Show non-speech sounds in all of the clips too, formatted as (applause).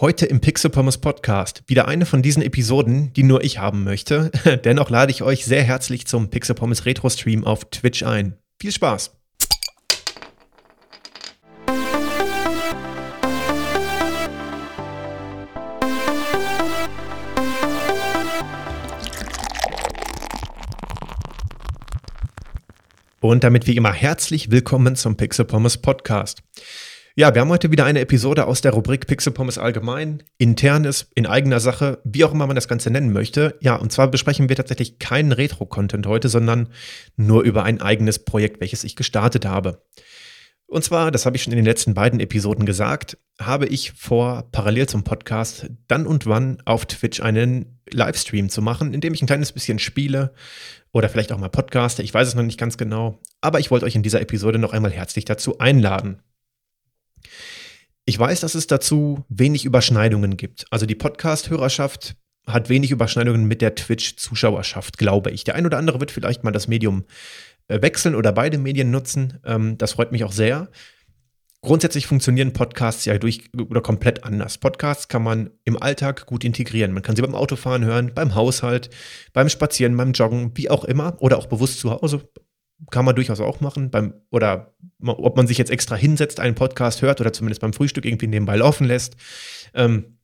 Heute im Pixel Pommes Podcast wieder eine von diesen Episoden, die nur ich haben möchte. (laughs) Dennoch lade ich euch sehr herzlich zum Pixel Pommes Retro Stream auf Twitch ein. Viel Spaß! Und damit wie immer herzlich willkommen zum Pixel Pommes Podcast. Ja, wir haben heute wieder eine Episode aus der Rubrik Pixel Pommes allgemein, internes, in eigener Sache, wie auch immer man das Ganze nennen möchte. Ja, und zwar besprechen wir tatsächlich keinen Retro-Content heute, sondern nur über ein eigenes Projekt, welches ich gestartet habe. Und zwar, das habe ich schon in den letzten beiden Episoden gesagt, habe ich vor, parallel zum Podcast, dann und wann auf Twitch einen Livestream zu machen, in dem ich ein kleines bisschen spiele oder vielleicht auch mal podcaste. Ich weiß es noch nicht ganz genau, aber ich wollte euch in dieser Episode noch einmal herzlich dazu einladen. Ich weiß, dass es dazu wenig Überschneidungen gibt. Also die Podcast-Hörerschaft hat wenig Überschneidungen mit der Twitch-Zuschauerschaft, glaube ich. Der ein oder andere wird vielleicht mal das Medium äh, wechseln oder beide Medien nutzen. Ähm, das freut mich auch sehr. Grundsätzlich funktionieren Podcasts ja durch oder komplett anders. Podcasts kann man im Alltag gut integrieren. Man kann sie beim Autofahren hören, beim Haushalt, beim Spazieren, beim Joggen, wie auch immer oder auch bewusst zu Hause kann man durchaus auch machen. Beim, oder ob man sich jetzt extra hinsetzt, einen Podcast hört oder zumindest beim Frühstück irgendwie nebenbei laufen lässt. Ähm,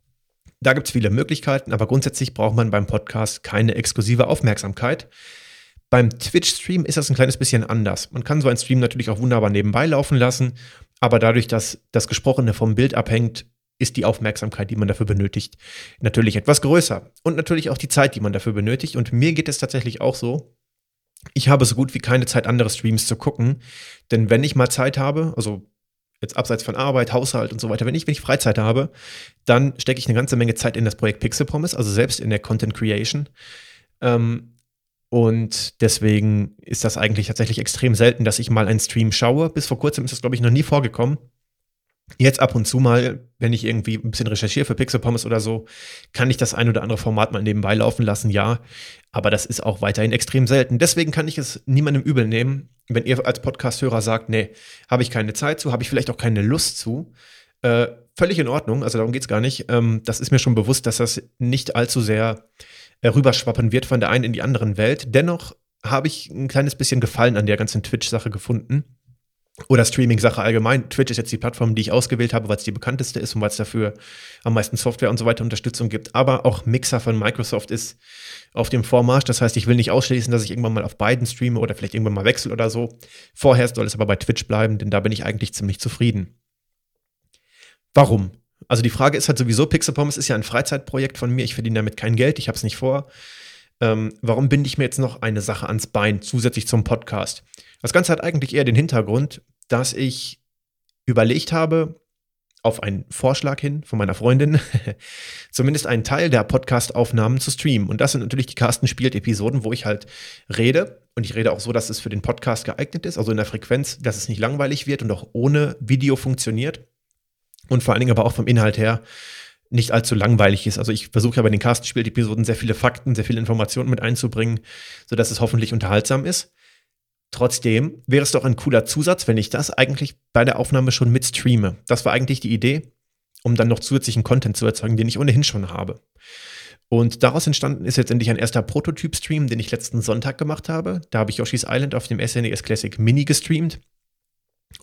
da gibt es viele Möglichkeiten, aber grundsätzlich braucht man beim Podcast keine exklusive Aufmerksamkeit. Beim Twitch-Stream ist das ein kleines bisschen anders. Man kann so einen Stream natürlich auch wunderbar nebenbei laufen lassen, aber dadurch, dass das Gesprochene vom Bild abhängt, ist die Aufmerksamkeit, die man dafür benötigt, natürlich etwas größer. Und natürlich auch die Zeit, die man dafür benötigt. Und mir geht es tatsächlich auch so, ich habe so gut wie keine Zeit, andere Streams zu gucken. Denn wenn ich mal Zeit habe, also jetzt abseits von Arbeit, Haushalt und so weiter, wenn ich, wenn ich Freizeit habe, dann stecke ich eine ganze Menge Zeit in das Projekt Pixel Promise, also selbst in der Content Creation. Ähm, und deswegen ist das eigentlich tatsächlich extrem selten, dass ich mal einen Stream schaue. Bis vor kurzem ist das, glaube ich, noch nie vorgekommen. Jetzt ab und zu mal, wenn ich irgendwie ein bisschen recherchiere für Pixel Pommes oder so, kann ich das ein oder andere Format mal nebenbei laufen lassen, ja. Aber das ist auch weiterhin extrem selten. Deswegen kann ich es niemandem übel nehmen, wenn ihr als Podcast-Hörer sagt, nee, habe ich keine Zeit zu, habe ich vielleicht auch keine Lust zu. Äh, völlig in Ordnung, also darum geht es gar nicht. Ähm, das ist mir schon bewusst, dass das nicht allzu sehr äh, rüberschwappen wird von der einen in die anderen Welt. Dennoch habe ich ein kleines bisschen Gefallen an der ganzen Twitch-Sache gefunden oder Streaming-Sache allgemein. Twitch ist jetzt die Plattform, die ich ausgewählt habe, weil es die bekannteste ist und weil es dafür am meisten Software und so weiter Unterstützung gibt. Aber auch Mixer von Microsoft ist auf dem Vormarsch. Das heißt, ich will nicht ausschließen, dass ich irgendwann mal auf beiden streame oder vielleicht irgendwann mal wechsle oder so. Vorher soll es aber bei Twitch bleiben, denn da bin ich eigentlich ziemlich zufrieden. Warum? Also die Frage ist halt sowieso, Pixel Pommes ist ja ein Freizeitprojekt von mir. Ich verdiene damit kein Geld, ich habe es nicht vor. Ähm, warum binde ich mir jetzt noch eine Sache ans Bein zusätzlich zum Podcast? Das Ganze hat eigentlich eher den Hintergrund, dass ich überlegt habe, auf einen Vorschlag hin von meiner Freundin, (laughs) zumindest einen Teil der Podcast-Aufnahmen zu streamen. Und das sind natürlich die Carsten spielt Episoden, wo ich halt rede. Und ich rede auch so, dass es für den Podcast geeignet ist, also in der Frequenz, dass es nicht langweilig wird und auch ohne Video funktioniert. Und vor allen Dingen aber auch vom Inhalt her nicht allzu langweilig ist. Also ich versuche ja bei den Carsten spielt Episoden sehr viele Fakten, sehr viele Informationen mit einzubringen, sodass es hoffentlich unterhaltsam ist. Trotzdem wäre es doch ein cooler Zusatz, wenn ich das eigentlich bei der Aufnahme schon mit streame. Das war eigentlich die Idee, um dann noch zusätzlichen Content zu erzeugen, den ich ohnehin schon habe. Und daraus entstanden ist jetzt endlich ein erster Prototyp-Stream, den ich letzten Sonntag gemacht habe. Da habe ich Yoshi's Island auf dem SNES e Classic Mini gestreamt.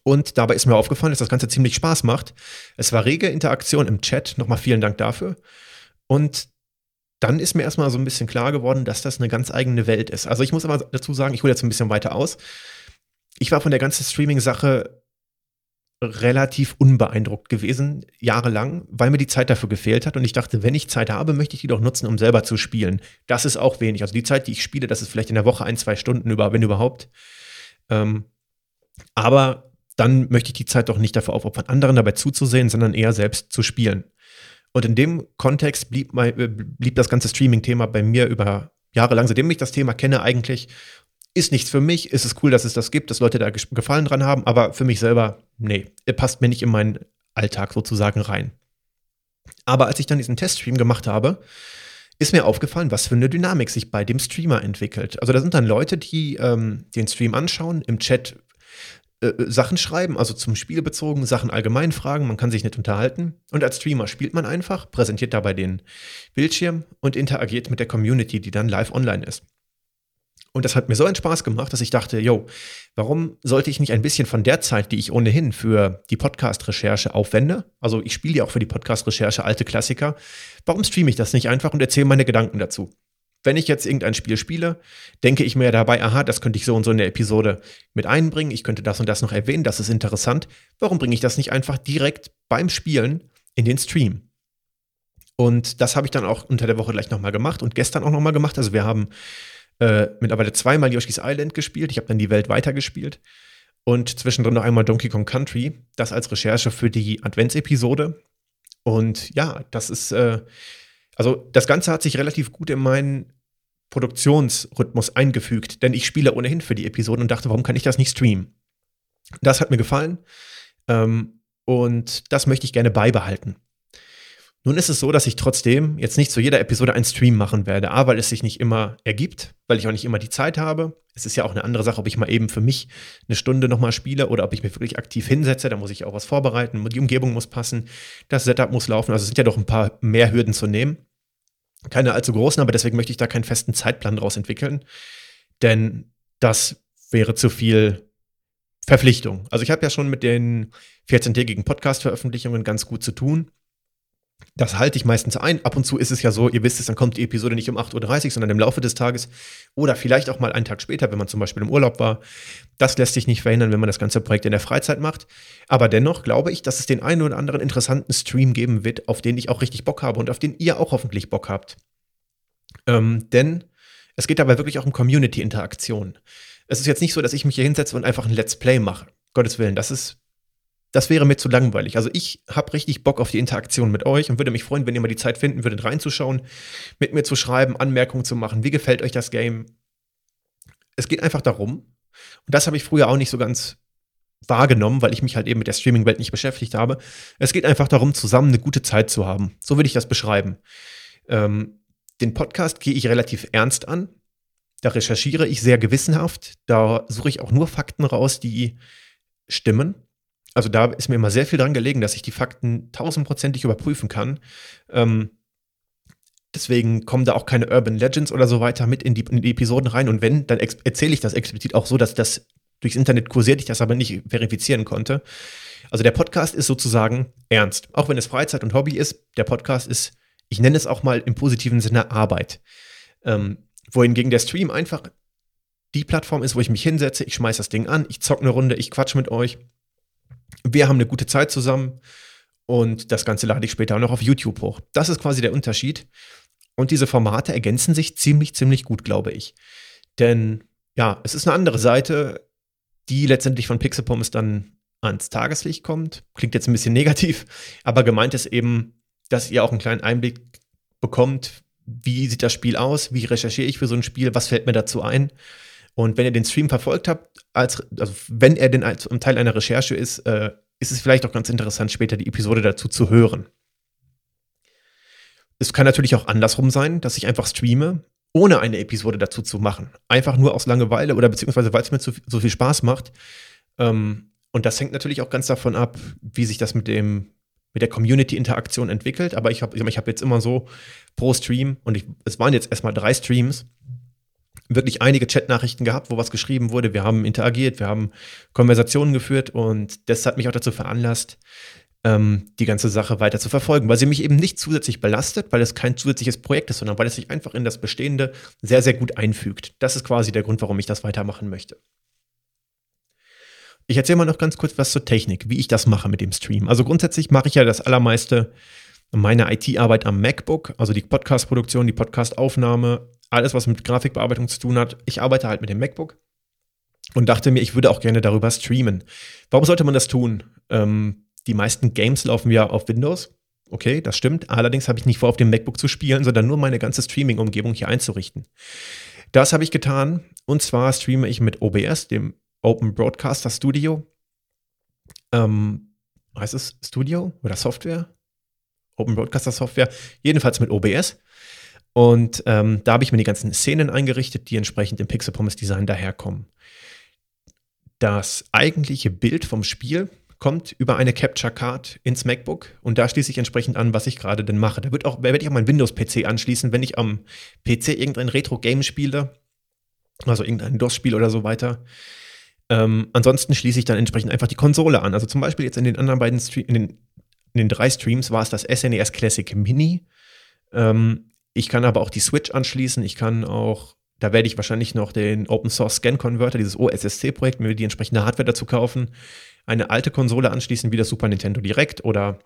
Und dabei ist mir aufgefallen, dass das Ganze ziemlich Spaß macht. Es war rege Interaktion im Chat. Nochmal vielen Dank dafür. Und dann ist mir erstmal so ein bisschen klar geworden, dass das eine ganz eigene Welt ist. Also ich muss aber dazu sagen, ich hole jetzt ein bisschen weiter aus. Ich war von der ganzen Streaming-Sache relativ unbeeindruckt gewesen, jahrelang, weil mir die Zeit dafür gefehlt hat. Und ich dachte, wenn ich Zeit habe, möchte ich die doch nutzen, um selber zu spielen. Das ist auch wenig. Also die Zeit, die ich spiele, das ist vielleicht in der Woche ein, zwei Stunden, über, wenn überhaupt. Ähm, aber dann möchte ich die Zeit doch nicht dafür aufopfern, anderen dabei zuzusehen, sondern eher selbst zu spielen. Und in dem Kontext blieb, mein, äh, blieb das ganze Streaming-Thema bei mir über Jahre lang, seitdem ich das Thema kenne, eigentlich, ist nichts für mich. Ist es cool, dass es das gibt, dass Leute da Gefallen dran haben, aber für mich selber, nee, passt mir nicht in meinen Alltag sozusagen rein. Aber als ich dann diesen Teststream gemacht habe, ist mir aufgefallen, was für eine Dynamik sich bei dem Streamer entwickelt. Also da sind dann Leute, die ähm, den Stream anschauen, im Chat äh, Sachen schreiben, also zum Spiel bezogen, Sachen allgemein fragen, man kann sich nicht unterhalten. Und als Streamer spielt man einfach, präsentiert dabei den Bildschirm und interagiert mit der Community, die dann live online ist. Und das hat mir so einen Spaß gemacht, dass ich dachte, yo, warum sollte ich nicht ein bisschen von der Zeit, die ich ohnehin für die Podcast-Recherche aufwende, also ich spiele ja auch für die Podcast-Recherche alte Klassiker, warum streame ich das nicht einfach und erzähle meine Gedanken dazu? Wenn ich jetzt irgendein Spiel spiele, denke ich mir dabei, aha, das könnte ich so und so in der Episode mit einbringen, ich könnte das und das noch erwähnen, das ist interessant. Warum bringe ich das nicht einfach direkt beim Spielen in den Stream? Und das habe ich dann auch unter der Woche gleich nochmal gemacht und gestern auch nochmal gemacht. Also wir haben äh, mittlerweile zweimal Yoshi's Island gespielt. Ich habe dann die Welt weitergespielt. Und zwischendrin noch einmal Donkey Kong Country. Das als Recherche für die Adventsepisode. Und ja, das ist, äh, also das Ganze hat sich relativ gut in meinen Produktionsrhythmus eingefügt, denn ich spiele ohnehin für die Episoden und dachte, warum kann ich das nicht streamen? Das hat mir gefallen ähm, und das möchte ich gerne beibehalten. Nun ist es so, dass ich trotzdem jetzt nicht zu jeder Episode einen Stream machen werde. A, weil es sich nicht immer ergibt, weil ich auch nicht immer die Zeit habe. Es ist ja auch eine andere Sache, ob ich mal eben für mich eine Stunde nochmal spiele oder ob ich mich wirklich aktiv hinsetze. Da muss ich auch was vorbereiten. Die Umgebung muss passen. Das Setup muss laufen. Also es sind ja doch ein paar mehr Hürden zu nehmen. Keine allzu großen, aber deswegen möchte ich da keinen festen Zeitplan daraus entwickeln. Denn das wäre zu viel Verpflichtung. Also ich habe ja schon mit den 14-tägigen Podcast-Veröffentlichungen ganz gut zu tun. Das halte ich meistens ein. Ab und zu ist es ja so, ihr wisst es, dann kommt die Episode nicht um 8.30 Uhr, sondern im Laufe des Tages oder vielleicht auch mal einen Tag später, wenn man zum Beispiel im Urlaub war. Das lässt sich nicht verhindern, wenn man das ganze Projekt in der Freizeit macht. Aber dennoch glaube ich, dass es den einen oder anderen interessanten Stream geben wird, auf den ich auch richtig Bock habe und auf den ihr auch hoffentlich Bock habt. Ähm, denn es geht dabei wirklich auch um Community-Interaktion. Es ist jetzt nicht so, dass ich mich hier hinsetze und einfach ein Let's Play mache. Gottes Willen, das ist das wäre mir zu langweilig. Also ich habe richtig Bock auf die Interaktion mit euch und würde mich freuen, wenn ihr mal die Zeit finden würdet, reinzuschauen, mit mir zu schreiben, Anmerkungen zu machen. Wie gefällt euch das Game? Es geht einfach darum, und das habe ich früher auch nicht so ganz wahrgenommen, weil ich mich halt eben mit der Streaming-Welt nicht beschäftigt habe. Es geht einfach darum, zusammen eine gute Zeit zu haben. So würde ich das beschreiben. Ähm, den Podcast gehe ich relativ ernst an. Da recherchiere ich sehr gewissenhaft. Da suche ich auch nur Fakten raus, die stimmen also da ist mir immer sehr viel dran gelegen, dass ich die Fakten tausendprozentig überprüfen kann. Ähm, deswegen kommen da auch keine Urban Legends oder so weiter mit in die, in die Episoden rein. Und wenn, dann erzähle ich das explizit auch so, dass das durchs Internet kursiert, ich das aber nicht verifizieren konnte. Also der Podcast ist sozusagen ernst. Auch wenn es Freizeit und Hobby ist, der Podcast ist, ich nenne es auch mal im positiven Sinne Arbeit. Ähm, wohingegen der Stream einfach die Plattform ist, wo ich mich hinsetze, ich schmeiße das Ding an, ich zocke eine Runde, ich quatsch mit euch wir haben eine gute Zeit zusammen und das Ganze lade ich später auch noch auf YouTube hoch. Das ist quasi der Unterschied. Und diese Formate ergänzen sich ziemlich, ziemlich gut, glaube ich. Denn ja, es ist eine andere Seite, die letztendlich von Pixel Pommes dann ans Tageslicht kommt. Klingt jetzt ein bisschen negativ, aber gemeint ist eben, dass ihr auch einen kleinen Einblick bekommt, wie sieht das Spiel aus, wie recherchiere ich für so ein Spiel, was fällt mir dazu ein. Und wenn ihr den Stream verfolgt habt, als, also wenn er denn als Teil einer Recherche ist, äh, ist es vielleicht auch ganz interessant, später die Episode dazu zu hören. Es kann natürlich auch andersrum sein, dass ich einfach streame, ohne eine Episode dazu zu machen. Einfach nur aus Langeweile oder beziehungsweise weil es mir zu, so viel Spaß macht. Ähm, und das hängt natürlich auch ganz davon ab, wie sich das mit dem mit der Community-Interaktion entwickelt. Aber ich habe ich hab jetzt immer so pro Stream, und ich, es waren jetzt erstmal drei Streams, wirklich einige Chatnachrichten gehabt, wo was geschrieben wurde. Wir haben interagiert, wir haben Konversationen geführt und das hat mich auch dazu veranlasst, ähm, die ganze Sache weiter zu verfolgen, weil sie mich eben nicht zusätzlich belastet, weil es kein zusätzliches Projekt ist, sondern weil es sich einfach in das Bestehende sehr, sehr gut einfügt. Das ist quasi der Grund, warum ich das weitermachen möchte. Ich erzähle mal noch ganz kurz was zur Technik, wie ich das mache mit dem Stream. Also grundsätzlich mache ich ja das allermeiste meine IT-Arbeit am MacBook, also die Podcast-Produktion, die Podcast-Aufnahme, alles, was mit Grafikbearbeitung zu tun hat. Ich arbeite halt mit dem MacBook und dachte mir, ich würde auch gerne darüber streamen. Warum sollte man das tun? Ähm, die meisten Games laufen ja auf Windows. Okay, das stimmt. Allerdings habe ich nicht vor, auf dem MacBook zu spielen, sondern nur meine ganze Streaming-Umgebung hier einzurichten. Das habe ich getan. Und zwar streame ich mit OBS, dem Open Broadcaster Studio. Ähm, heißt es Studio oder Software? Open Broadcaster Software. Jedenfalls mit OBS. Und ähm, da habe ich mir die ganzen Szenen eingerichtet, die entsprechend im Pixel Pommes Design daherkommen. das eigentliche Bild vom Spiel kommt über eine Capture Card ins MacBook und da schließe ich entsprechend an, was ich gerade denn mache. Da wird auch, werde ich auch mein Windows-PC anschließen, wenn ich am PC irgendein Retro-Game spiele, also irgendein DOS-Spiel oder so weiter. Ähm, ansonsten schließe ich dann entsprechend einfach die Konsole an. Also zum Beispiel jetzt in den anderen beiden Stream, in den, in den drei Streams war es das SNES e Classic Mini. Ähm, ich kann aber auch die Switch anschließen. Ich kann auch, da werde ich wahrscheinlich noch den Open Source Scan Converter, dieses OSSC-Projekt, mir die entsprechende Hardware dazu kaufen, eine alte Konsole anschließen wie das Super Nintendo Direct oder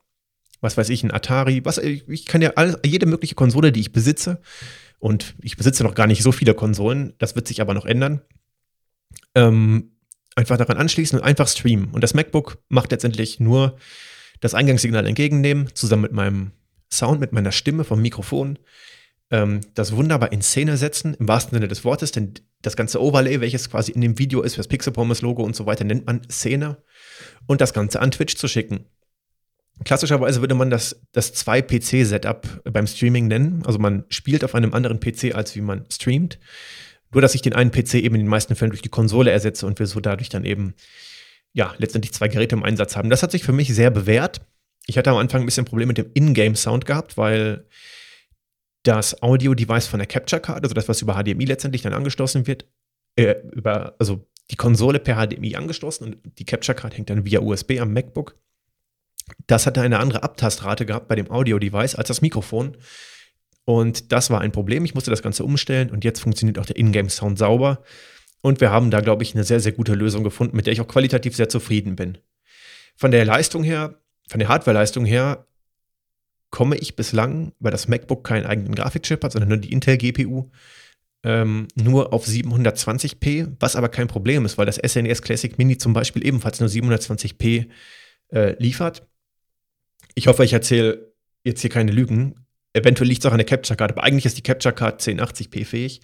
was weiß ich, ein Atari. Was, ich kann ja alles, jede mögliche Konsole, die ich besitze, und ich besitze noch gar nicht so viele Konsolen, das wird sich aber noch ändern, ähm, einfach daran anschließen und einfach streamen. Und das MacBook macht letztendlich nur das Eingangssignal entgegennehmen, zusammen mit meinem Sound, mit meiner Stimme vom Mikrofon, ähm, das wunderbar in Szene setzen, im wahrsten Sinne des Wortes, denn das ganze Overlay, welches quasi in dem Video ist, für das Pixel Pommes Logo und so weiter, nennt man Szene und das Ganze an Twitch zu schicken. Klassischerweise würde man das, das 2-PC-Setup beim Streaming nennen. Also man spielt auf einem anderen PC, als wie man streamt. Nur, dass ich den einen PC eben in den meisten Fällen durch die Konsole ersetze und wir so dadurch dann eben, ja, letztendlich zwei Geräte im Einsatz haben. Das hat sich für mich sehr bewährt. Ich hatte am Anfang ein bisschen Probleme mit dem Ingame-Sound gehabt, weil das Audio-Device von der Capture Card, also das, was über HDMI letztendlich dann angeschlossen wird, äh, über, also die Konsole per HDMI angeschlossen und die Capture Card hängt dann via USB am MacBook. Das hatte eine andere Abtastrate gehabt bei dem Audio-Device als das Mikrofon. Und das war ein Problem. Ich musste das Ganze umstellen und jetzt funktioniert auch der Ingame-Sound sauber. Und wir haben da, glaube ich, eine sehr, sehr gute Lösung gefunden, mit der ich auch qualitativ sehr zufrieden bin. Von der Leistung her, von der Hardware-Leistung her, komme ich bislang, weil das MacBook keinen eigenen Grafikchip hat, sondern nur die Intel-GPU, ähm, nur auf 720p, was aber kein Problem ist, weil das SNES e Classic Mini zum Beispiel ebenfalls nur 720p äh, liefert. Ich hoffe, ich erzähle jetzt hier keine Lügen. Eventuell liegt es auch an der Capture Card, aber eigentlich ist die Capture Card 1080p fähig.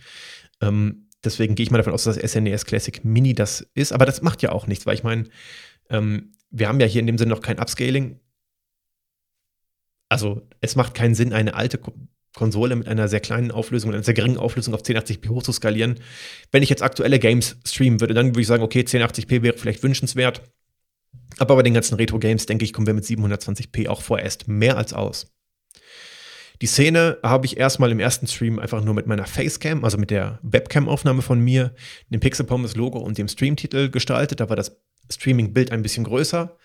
Ähm, deswegen gehe ich mal davon aus, dass das SNES e Classic Mini das ist. Aber das macht ja auch nichts, weil ich meine, ähm, wir haben ja hier in dem Sinne noch kein Upscaling. Also es macht keinen Sinn, eine alte Konsole mit einer sehr kleinen Auflösung, einer sehr geringen Auflösung auf 1080p hochzuskalieren. Wenn ich jetzt aktuelle Games streamen würde, dann würde ich sagen, okay, 1080p wäre vielleicht wünschenswert. Aber bei den ganzen Retro-Games, denke ich, kommen wir mit 720p auch vorerst mehr als aus. Die Szene habe ich erstmal im ersten Stream einfach nur mit meiner Facecam, also mit der Webcam-Aufnahme von mir, dem Pixel Pommes Logo und dem Streamtitel gestaltet. Da war das Streaming-Bild ein bisschen größer.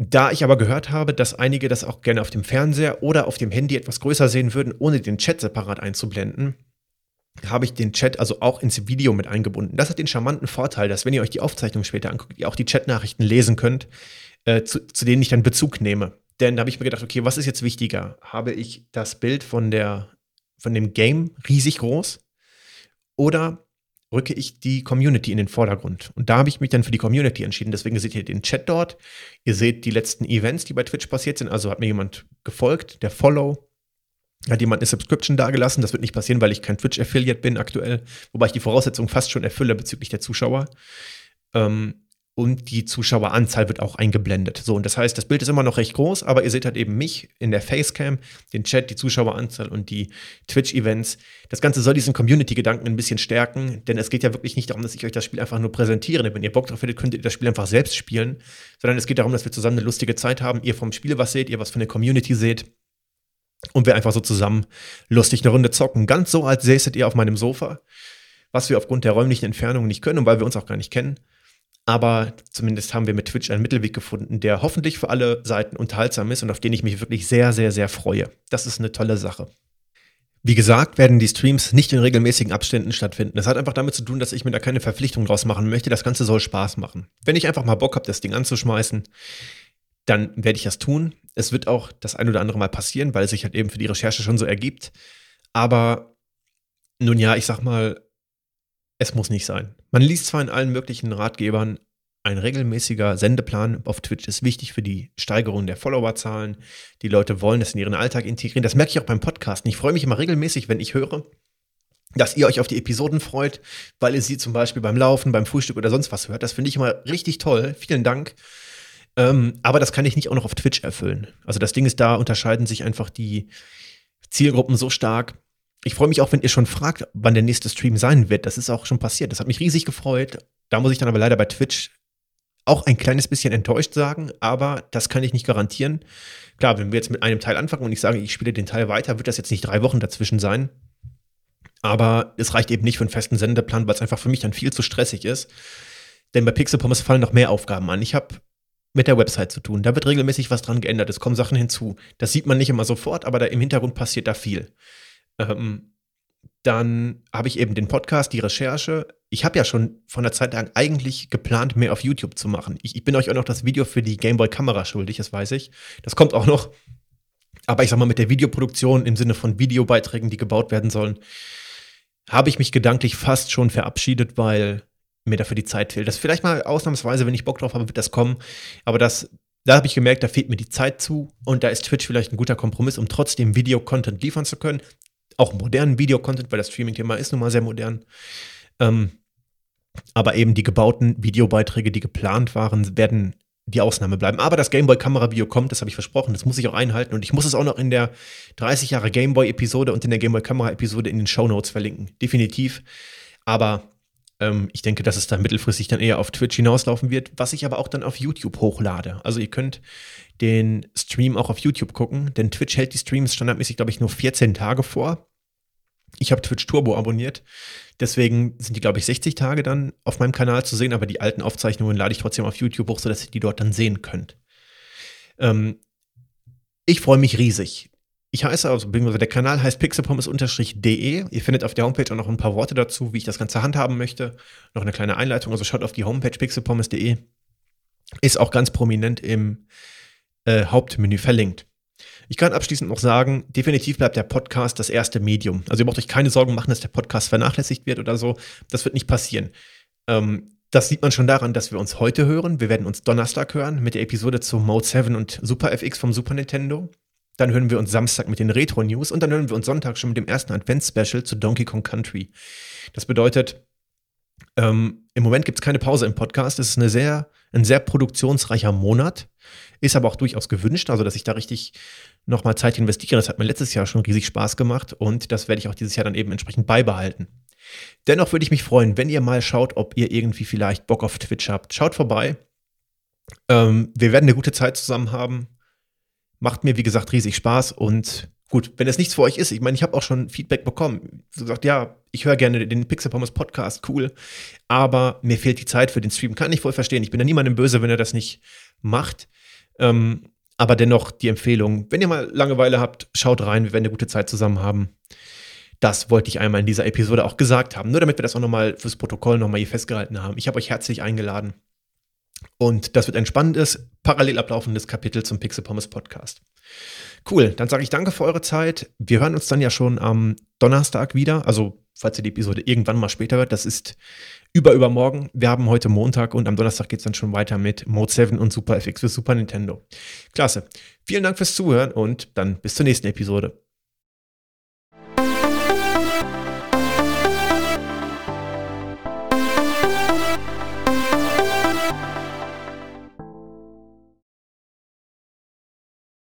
Da ich aber gehört habe, dass einige das auch gerne auf dem Fernseher oder auf dem Handy etwas größer sehen würden, ohne den Chat separat einzublenden, habe ich den Chat also auch ins Video mit eingebunden. Das hat den charmanten Vorteil, dass wenn ihr euch die Aufzeichnung später anguckt, ihr auch die Chatnachrichten lesen könnt, äh, zu, zu, denen ich dann Bezug nehme. Denn da habe ich mir gedacht, okay, was ist jetzt wichtiger? Habe ich das Bild von, der, von dem Game riesig groß oder rücke ich die Community in den Vordergrund? Und da habe ich mich dann für die Community entschieden. Deswegen seht ihr den Chat dort. Ihr seht die letzten Events, die bei Twitch passiert sind. Also hat mir jemand gefolgt, der Follow hat jemand eine Subscription dagelassen. Das wird nicht passieren, weil ich kein Twitch-Affiliate bin aktuell, wobei ich die Voraussetzungen fast schon erfülle bezüglich der Zuschauer. Ähm, und die Zuschaueranzahl wird auch eingeblendet. So, und das heißt, das Bild ist immer noch recht groß, aber ihr seht halt eben mich in der Facecam, den Chat, die Zuschaueranzahl und die Twitch-Events. Das Ganze soll diesen Community-Gedanken ein bisschen stärken, denn es geht ja wirklich nicht darum, dass ich euch das Spiel einfach nur präsentiere. Wenn ihr Bock drauf hättet, könnt ihr das Spiel einfach selbst spielen, sondern es geht darum, dass wir zusammen eine lustige Zeit haben, ihr vom Spiel was seht, ihr was von der Community seht und wir einfach so zusammen lustig eine Runde zocken. Ganz so, als säßet ihr auf meinem Sofa, was wir aufgrund der räumlichen Entfernung nicht können und weil wir uns auch gar nicht kennen. Aber zumindest haben wir mit Twitch einen Mittelweg gefunden, der hoffentlich für alle Seiten unterhaltsam ist und auf den ich mich wirklich sehr, sehr, sehr freue. Das ist eine tolle Sache. Wie gesagt, werden die Streams nicht in regelmäßigen Abständen stattfinden. Das hat einfach damit zu tun, dass ich mir da keine Verpflichtung draus machen möchte. Das Ganze soll Spaß machen. Wenn ich einfach mal Bock habe, das Ding anzuschmeißen, dann werde ich das tun. Es wird auch das ein oder andere Mal passieren, weil es sich halt eben für die Recherche schon so ergibt. Aber nun ja, ich sag mal, es muss nicht sein. Man liest zwar in allen möglichen Ratgebern, ein regelmäßiger Sendeplan auf Twitch ist wichtig für die Steigerung der Followerzahlen. Die Leute wollen das in ihren Alltag integrieren. Das merke ich auch beim Podcasten. Ich freue mich immer regelmäßig, wenn ich höre, dass ihr euch auf die Episoden freut, weil ihr sie zum Beispiel beim Laufen, beim Frühstück oder sonst was hört. Das finde ich immer richtig toll. Vielen Dank. Ähm, aber das kann ich nicht auch noch auf Twitch erfüllen. Also das Ding ist, da unterscheiden sich einfach die Zielgruppen so stark. Ich freue mich auch, wenn ihr schon fragt, wann der nächste Stream sein wird. Das ist auch schon passiert. Das hat mich riesig gefreut. Da muss ich dann aber leider bei Twitch auch ein kleines bisschen enttäuscht sagen, aber das kann ich nicht garantieren. Klar, wenn wir jetzt mit einem Teil anfangen und ich sage, ich spiele den Teil weiter, wird das jetzt nicht drei Wochen dazwischen sein. Aber es reicht eben nicht für einen festen Sendeplan, weil es einfach für mich dann viel zu stressig ist. Denn bei Pixel Pommes fallen noch mehr Aufgaben an. Ich habe mit der Website zu tun. Da wird regelmäßig was dran geändert. Es kommen Sachen hinzu. Das sieht man nicht immer sofort, aber im Hintergrund passiert da viel. Ähm, dann habe ich eben den Podcast, die Recherche. Ich habe ja schon von der Zeit lang eigentlich geplant, mehr auf YouTube zu machen. Ich, ich bin euch auch noch das Video für die Gameboy-Kamera schuldig, das weiß ich. Das kommt auch noch. Aber ich sag mal, mit der Videoproduktion im Sinne von Videobeiträgen, die gebaut werden sollen, habe ich mich gedanklich fast schon verabschiedet, weil mir dafür die Zeit fehlt. Das vielleicht mal ausnahmsweise, wenn ich Bock drauf habe, wird das kommen. Aber das, da habe ich gemerkt, da fehlt mir die Zeit zu. Und da ist Twitch vielleicht ein guter Kompromiss, um trotzdem Video-Content liefern zu können. Auch modernen Video-Content, weil das Streaming-Thema ist nun mal sehr modern. Ähm, aber eben die gebauten Videobeiträge, die geplant waren, werden die Ausnahme bleiben. Aber das Gameboy-Kamera-Video kommt, das habe ich versprochen, das muss ich auch einhalten. Und ich muss es auch noch in der 30 Jahre Gameboy-Episode und in der Gameboy-Kamera-Episode in den Show Notes verlinken. Definitiv. Aber ähm, ich denke, dass es dann mittelfristig dann eher auf Twitch hinauslaufen wird, was ich aber auch dann auf YouTube hochlade. Also ihr könnt den Stream auch auf YouTube gucken, denn Twitch hält die Streams standardmäßig, glaube ich, nur 14 Tage vor. Ich habe Twitch Turbo abonniert. Deswegen sind die, glaube ich, 60 Tage dann auf meinem Kanal zu sehen, aber die alten Aufzeichnungen lade ich trotzdem auf YouTube hoch, sodass ihr die dort dann sehen könnt. Ähm, ich freue mich riesig. Ich heiße also, der Kanal heißt pixelpommes-de. Ihr findet auf der Homepage auch noch ein paar Worte dazu, wie ich das Ganze handhaben möchte. Noch eine kleine Einleitung, also schaut auf die Homepage pixelpommes.de. Ist auch ganz prominent im äh, Hauptmenü verlinkt. Ich kann abschließend noch sagen, definitiv bleibt der Podcast das erste Medium. Also ihr braucht euch keine Sorgen machen, dass der Podcast vernachlässigt wird oder so. Das wird nicht passieren. Ähm, das sieht man schon daran, dass wir uns heute hören. Wir werden uns Donnerstag hören mit der Episode zu Mode 7 und Super FX vom Super Nintendo. Dann hören wir uns Samstag mit den Retro-News und dann hören wir uns Sonntag schon mit dem ersten Advents-Special zu Donkey Kong Country. Das bedeutet, ähm, im Moment gibt es keine Pause im Podcast. Es ist eine sehr, ein sehr produktionsreicher Monat, ist aber auch durchaus gewünscht, also dass ich da richtig nochmal Zeit investiere. Das hat mir letztes Jahr schon riesig Spaß gemacht und das werde ich auch dieses Jahr dann eben entsprechend beibehalten. Dennoch würde ich mich freuen, wenn ihr mal schaut, ob ihr irgendwie vielleicht Bock auf Twitch habt. Schaut vorbei. Ähm, wir werden eine gute Zeit zusammen haben. Macht mir, wie gesagt, riesig Spaß und gut, wenn es nichts für euch ist, ich meine, ich habe auch schon Feedback bekommen. So gesagt, ja, ich höre gerne den Pixel Pommes Podcast, cool, aber mir fehlt die Zeit für den Stream. Kann ich voll verstehen. Ich bin da niemandem böse, wenn er das nicht macht. Ähm, aber dennoch die Empfehlung, wenn ihr mal Langeweile habt, schaut rein, wir werden eine gute Zeit zusammen haben. Das wollte ich einmal in dieser Episode auch gesagt haben, nur damit wir das auch nochmal fürs Protokoll nochmal hier festgehalten haben. Ich habe euch herzlich eingeladen. Und das wird ein spannendes, parallel ablaufendes Kapitel zum Pixel Pommes Podcast. Cool, dann sage ich danke für eure Zeit. Wir hören uns dann ja schon am Donnerstag wieder. Also, falls ihr die Episode irgendwann mal später hört, das ist über übermorgen. Wir haben heute Montag und am Donnerstag geht es dann schon weiter mit Mode 7 und Super FX für Super Nintendo. Klasse. Vielen Dank fürs Zuhören und dann bis zur nächsten Episode.